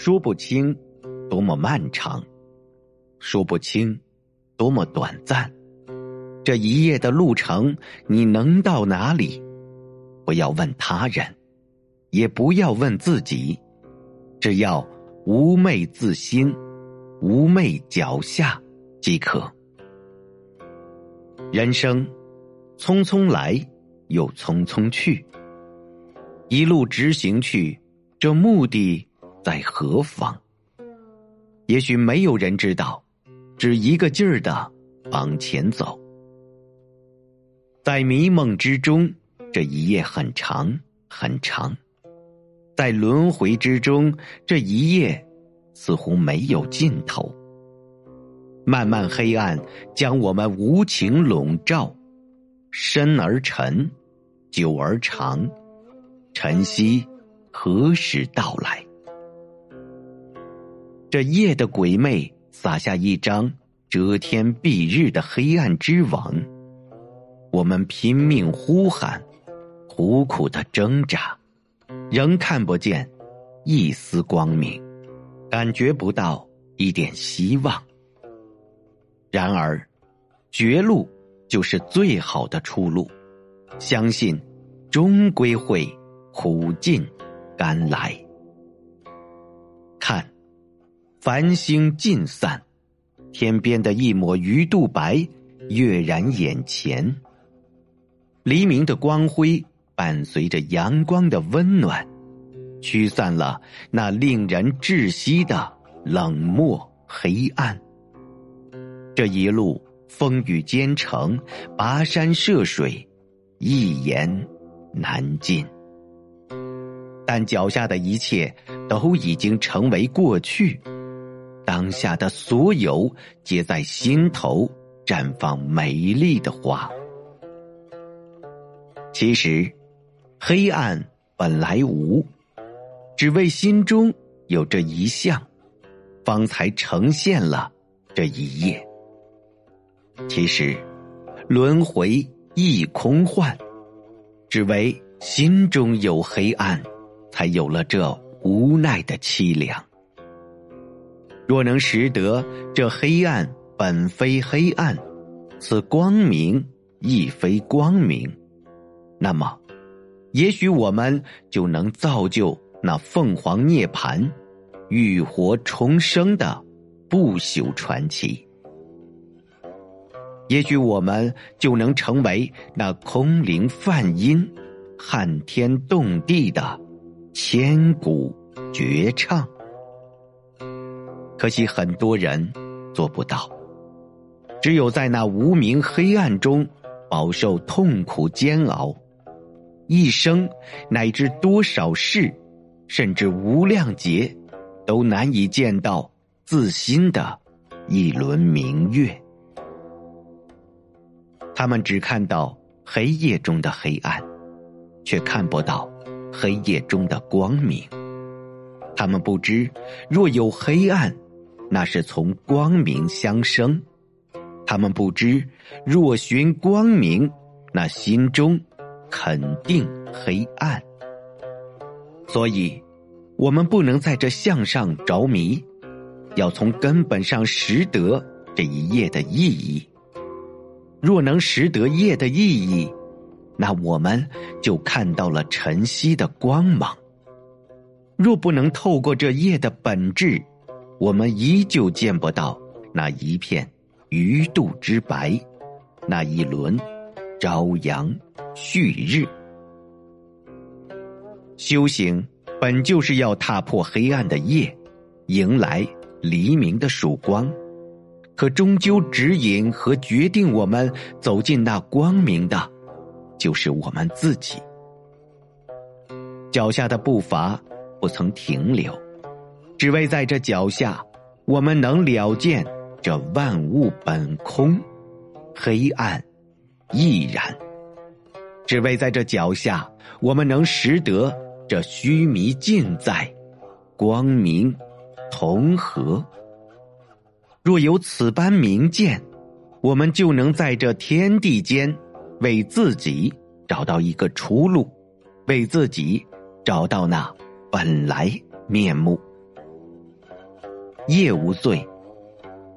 说不清多么漫长，说不清多么短暂。这一夜的路程，你能到哪里？不要问他人，也不要问自己，只要无昧自心，无昧脚下即可。人生匆匆来，又匆匆去，一路直行去，这目的在何方？也许没有人知道，只一个劲儿的往前走。在迷梦之中，这一夜很长很长；在轮回之中，这一夜似乎没有尽头。漫漫黑暗将我们无情笼罩，深而沉，久而长，晨曦何时到来？这夜的鬼魅撒下一张遮天蔽日的黑暗之网。我们拼命呼喊，苦苦的挣扎，仍看不见一丝光明，感觉不到一点希望。然而，绝路就是最好的出路。相信，终归会苦尽甘来。繁星尽散，天边的一抹鱼肚白跃然眼前。黎明的光辉伴随着阳光的温暖，驱散了那令人窒息的冷漠黑暗。这一路风雨兼程，跋山涉水，一言难尽。但脚下的一切都已经成为过去，当下的所有皆在心头绽放美丽的花。其实，黑暗本来无，只为心中有这一项，方才呈现了这一夜。其实，轮回亦空幻，只为心中有黑暗，才有了这无奈的凄凉。若能识得这黑暗本非黑暗，此光明亦非光明。那么，也许我们就能造就那凤凰涅槃、浴火重生的不朽传奇。也许我们就能成为那空灵梵音、撼天动地的千古绝唱。可惜很多人做不到，只有在那无名黑暗中饱受痛苦煎熬。一生乃至多少世，甚至无量劫，都难以见到自心的一轮明月。他们只看到黑夜中的黑暗，却看不到黑夜中的光明。他们不知，若有黑暗，那是从光明相生；他们不知，若寻光明，那心中。肯定黑暗，所以，我们不能在这向上着迷，要从根本上识得这一夜的意义。若能识得夜的意义，那我们就看到了晨曦的光芒；若不能透过这夜的本质，我们依旧见不到那一片鱼肚之白，那一轮朝阳。旭日，修行本就是要踏破黑暗的夜，迎来黎明的曙光。可终究指引和决定我们走进那光明的，就是我们自己。脚下的步伐不曾停留，只为在这脚下，我们能了见这万物本空，黑暗亦然。只为在这脚下，我们能识得这虚弥尽在，光明同和。若有此般明见，我们就能在这天地间，为自己找到一个出路，为自己找到那本来面目。夜无罪，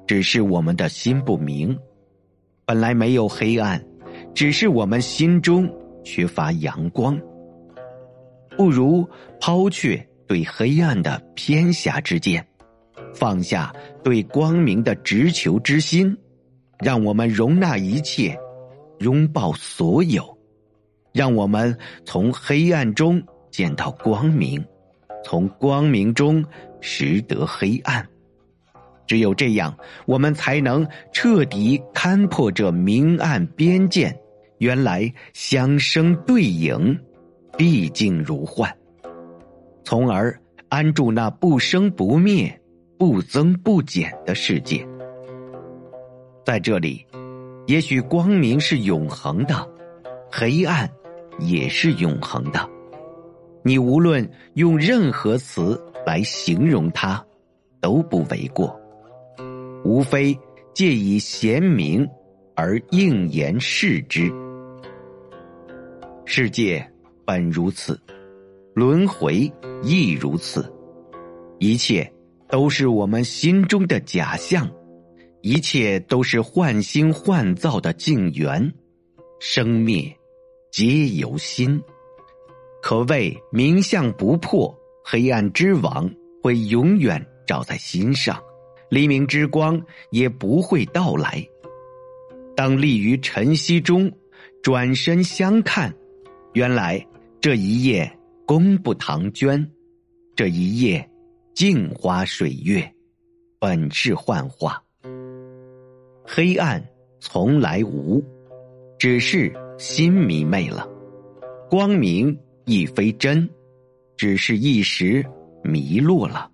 只是我们的心不明。本来没有黑暗，只是我们心中缺乏阳光。不如抛却对黑暗的偏狭之见，放下对光明的执求之心，让我们容纳一切，拥抱所有，让我们从黑暗中见到光明，从光明中识得黑暗。只有这样，我们才能彻底勘破这明暗边界，原来相生对影。毕竟如幻，从而安住那不生不灭、不增不减的世界。在这里，也许光明是永恒的，黑暗也是永恒的。你无论用任何词来形容它，都不为过。无非借以贤明而应言示之。世界。本如此，轮回亦如此，一切都是我们心中的假象，一切都是幻星幻造的境缘，生灭皆由心，可谓名相不破，黑暗之王会永远照在心上，黎明之光也不会到来。当立于晨曦中，转身相看，原来。这一夜功不唐捐，这一夜镜花水月，本是幻化。黑暗从来无，只是心迷昧了；光明亦非真，只是一时迷路了。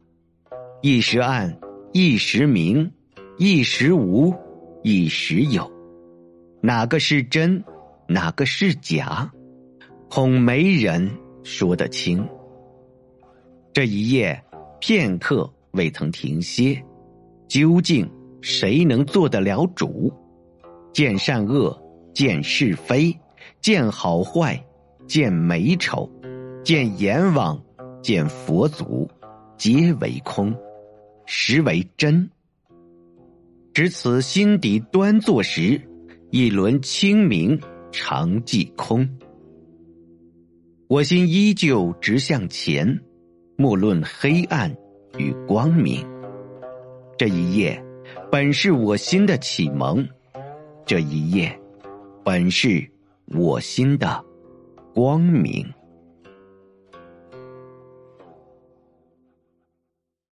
一时暗，一时明，一时无，一时有，哪个是真，哪个是假？恐没人说得清。这一夜片刻未曾停歇，究竟谁能做得了主？见善恶，见是非，见好坏，见美丑，见阎王，见佛祖，皆为空，实为真。值此心底端坐时，一轮清明常寂空。我心依旧直向前，莫论黑暗与光明。这一夜，本是我心的启蒙；这一夜，本是我心的光明。